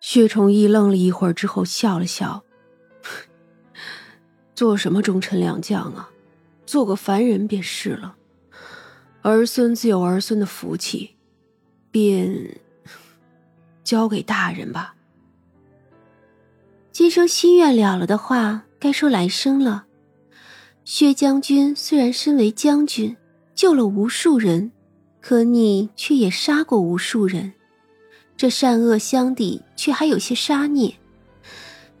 薛崇义愣了一会儿之后笑了笑：“做什么忠臣良将啊？做个凡人便是了。儿孙自有儿孙的福气，便交给大人吧。今生心愿了了的话，该说来生了。薛将军虽然身为将军，救了无数人，可你却也杀过无数人。”这善恶相抵，却还有些杀孽。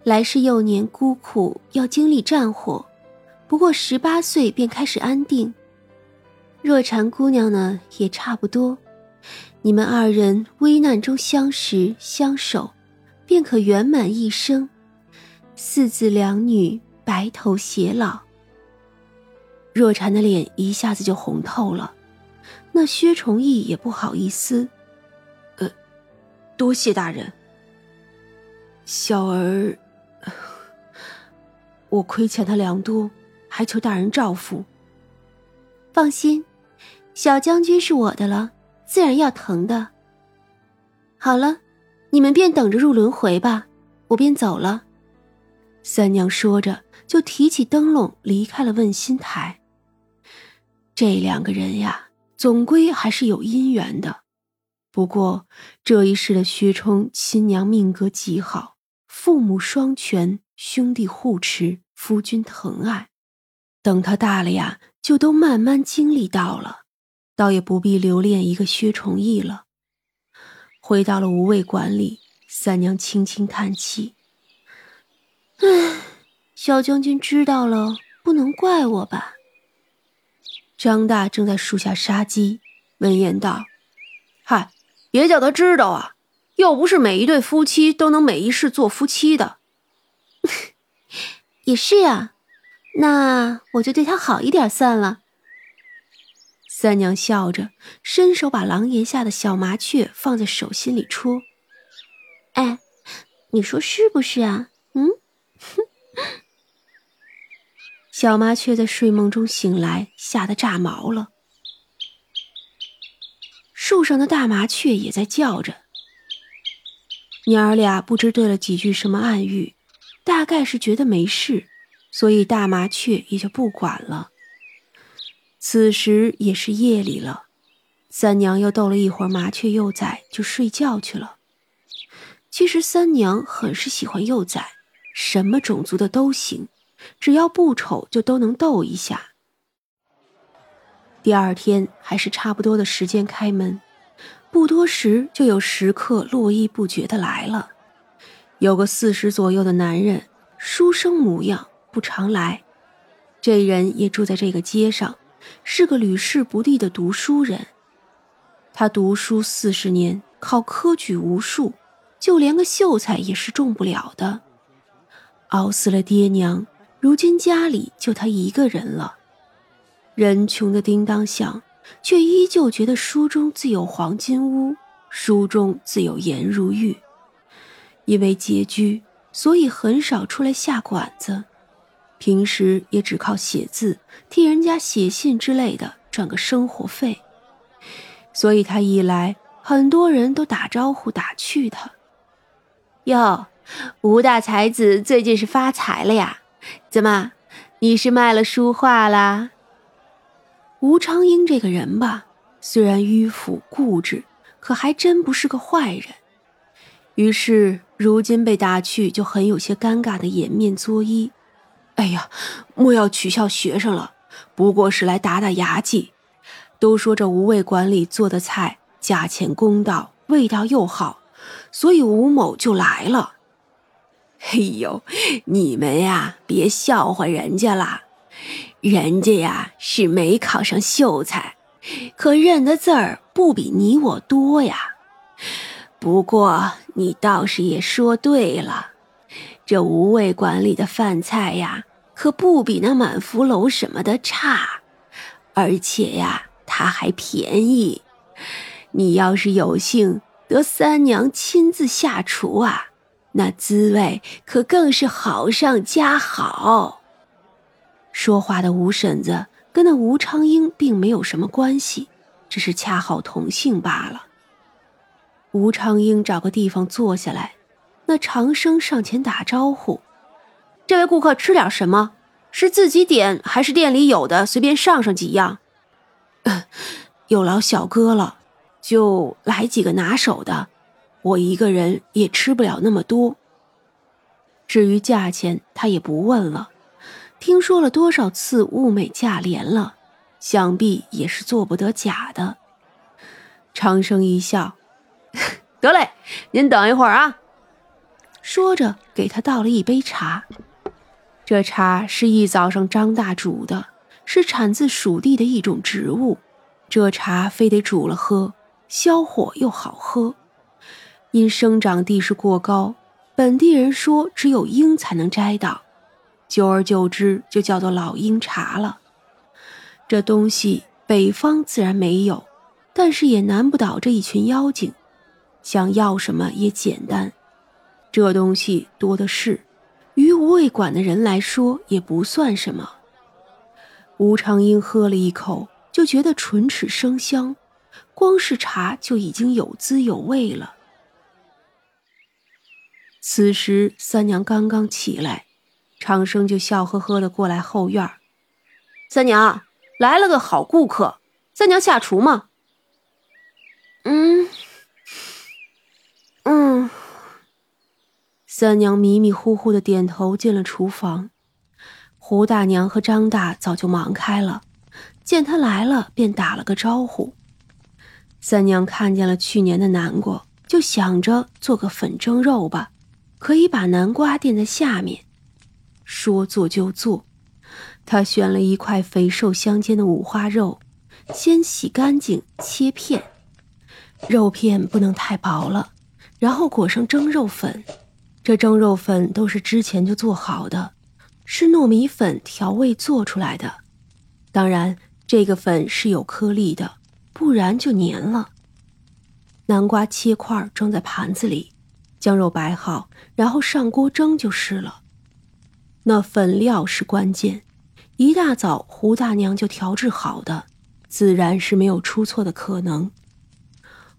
来世幼年孤苦，要经历战火，不过十八岁便开始安定。若禅姑娘呢，也差不多。你们二人危难中相识相守，便可圆满一生，四子两女，白头偕老。若禅的脸一下子就红透了，那薛崇义也不好意思。多谢大人，小儿，我亏欠他良多，还求大人照拂。放心，小将军是我的了，自然要疼的。好了，你们便等着入轮回吧，我便走了。三娘说着，就提起灯笼离开了问心台。这两个人呀，总归还是有姻缘的。不过这一世的薛冲亲娘命格极好，父母双全，兄弟护持，夫君疼爱。等他大了呀，就都慢慢经历到了，倒也不必留恋一个薛崇义了。回到了无畏馆里，三娘轻轻叹气：“唉，小将军知道了，不能怪我吧？”张大正在树下杀鸡，闻言道：“。”别叫他知道啊！又不是每一对夫妻都能每一世做夫妻的。也是啊，那我就对他好一点算了。三娘笑着，伸手把廊檐下的小麻雀放在手心里戳。哎，你说是不是啊？嗯。小麻雀在睡梦中醒来，吓得炸毛了。树上的大麻雀也在叫着，娘儿俩不知对了几句什么暗语，大概是觉得没事，所以大麻雀也就不管了。此时也是夜里了，三娘又逗了一会儿麻雀幼崽，就睡觉去了。其实三娘很是喜欢幼崽，什么种族的都行，只要不丑就都能逗一下。第二天还是差不多的时间开门，不多时就有食客络绎不绝的来了。有个四十左右的男人，书生模样，不常来。这人也住在这个街上，是个屡试不第的读书人。他读书四十年，考科举无数，就连个秀才也是中不了的。熬死了爹娘，如今家里就他一个人了。人穷的叮当响，却依旧觉得书中自有黄金屋，书中自有颜如玉。因为拮据，所以很少出来下馆子，平时也只靠写字、替人家写信之类的赚个生活费。所以他一来，很多人都打招呼打趣他：“哟，吴大才子最近是发财了呀？怎么，你是卖了书画啦？”吴昌英这个人吧，虽然迂腐固执，可还真不是个坏人。于是如今被打去，就很有些尴尬的掩面作揖：“哎呀，莫要取笑学生了，不过是来打打牙祭。都说这无味馆里做的菜价钱公道，味道又好，所以吴某就来了。”嘿呦，你们呀，别笑话人家啦。人家呀是没考上秀才，可认的字儿不比你我多呀。不过你倒是也说对了，这无味馆里的饭菜呀，可不比那满福楼什么的差，而且呀，它还便宜。你要是有幸得三娘亲自下厨啊，那滋味可更是好上加好。说话的吴婶子跟那吴昌英并没有什么关系，只是恰好同姓罢了。吴昌英找个地方坐下来，那长生上前打招呼：“这位顾客吃点什么？是自己点还是店里有的？随便上上几样。有劳小哥了，就来几个拿手的。我一个人也吃不了那么多。至于价钱，他也不问了。听说了多少次物美价廉了，想必也是做不得假的。”长生一笑：“ 得嘞，您等一会儿啊。”说着，给他倒了一杯茶。这茶是一早上张大煮的，是产自蜀地的一种植物。这茶非得煮了喝，消火又好喝。因生长地势过高，本地人说只有鹰才能摘到，久而久之就叫做老鹰茶了。这东西北方自然没有，但是也难不倒这一群妖精，想要什么也简单。这东西多的是，于无畏馆的人来说也不算什么。吴长英喝了一口，就觉得唇齿生香，光是茶就已经有滋有味了。此时三娘刚刚起来，长生就笑呵呵的过来后院三娘来了个好顾客，三娘下厨吗？”“嗯，嗯。”三娘迷迷糊糊的点头，进了厨房。胡大娘和张大早就忙开了，见他来了，便打了个招呼。三娘看见了去年的南瓜，就想着做个粉蒸肉吧，可以把南瓜垫在下面。说做就做，他选了一块肥瘦相间的五花肉，先洗干净，切片，肉片不能太薄了，然后裹上蒸肉粉。这蒸肉粉都是之前就做好的，是糯米粉调味做出来的。当然，这个粉是有颗粒的，不然就粘了。南瓜切块装在盘子里，将肉摆好，然后上锅蒸就是了。那粉料是关键，一大早胡大娘就调制好的，自然是没有出错的可能。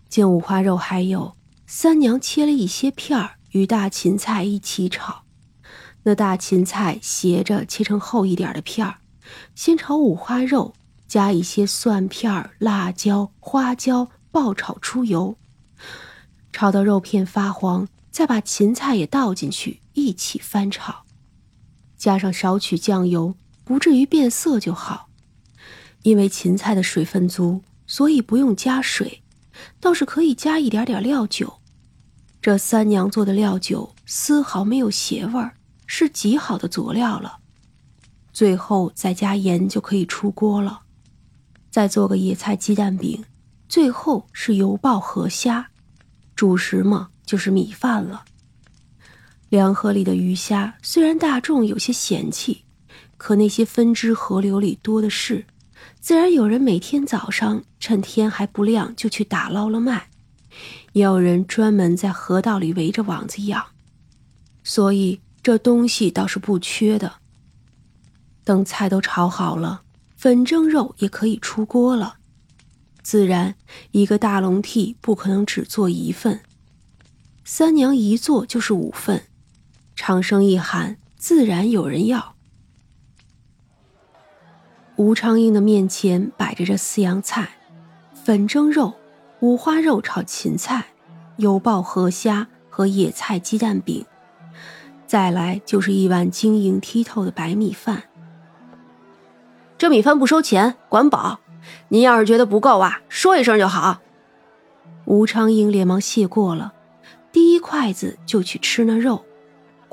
见五花肉还有，三娘切了一些片儿。与大芹菜一起炒，那大芹菜斜着切成厚一点的片儿，先炒五花肉，加一些蒜片、辣椒、花椒，爆炒出油，炒到肉片发黄，再把芹菜也倒进去一起翻炒，加上少许酱油，不至于变色就好。因为芹菜的水分足，所以不用加水，倒是可以加一点点料酒。这三娘做的料酒丝毫没有邪味儿，是极好的佐料了。最后再加盐就可以出锅了。再做个野菜鸡蛋饼，最后是油爆河虾。主食嘛，就是米饭了。凉河里的鱼虾虽然大众有些嫌弃，可那些分支河流里多的是，自然有人每天早上趁天还不亮就去打捞了卖。也有人专门在河道里围着网子养，所以这东西倒是不缺的。等菜都炒好了，粉蒸肉也可以出锅了。自然，一个大笼屉不可能只做一份，三娘一做就是五份。长生一喊，自然有人要。吴昌英的面前摆着这四样菜：粉蒸肉。五花肉炒芹菜，油爆河虾和野菜鸡蛋饼，再来就是一碗晶莹剔透的白米饭。这米饭不收钱，管饱。您要是觉得不够啊，说一声就好。吴昌英连忙谢过了，第一筷子就去吃那肉，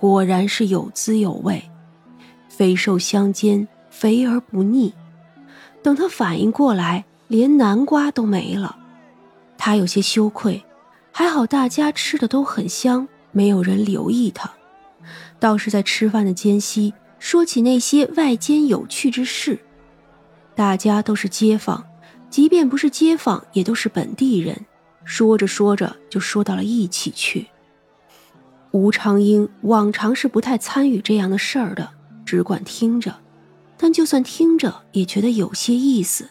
果然是有滋有味，肥瘦相间，肥而不腻。等他反应过来，连南瓜都没了。他有些羞愧，还好大家吃的都很香，没有人留意他。倒是在吃饭的间隙，说起那些外间有趣之事。大家都是街坊，即便不是街坊，也都是本地人。说着说着，就说到了一起去。吴长英往常是不太参与这样的事儿的，只管听着。但就算听着，也觉得有些意思。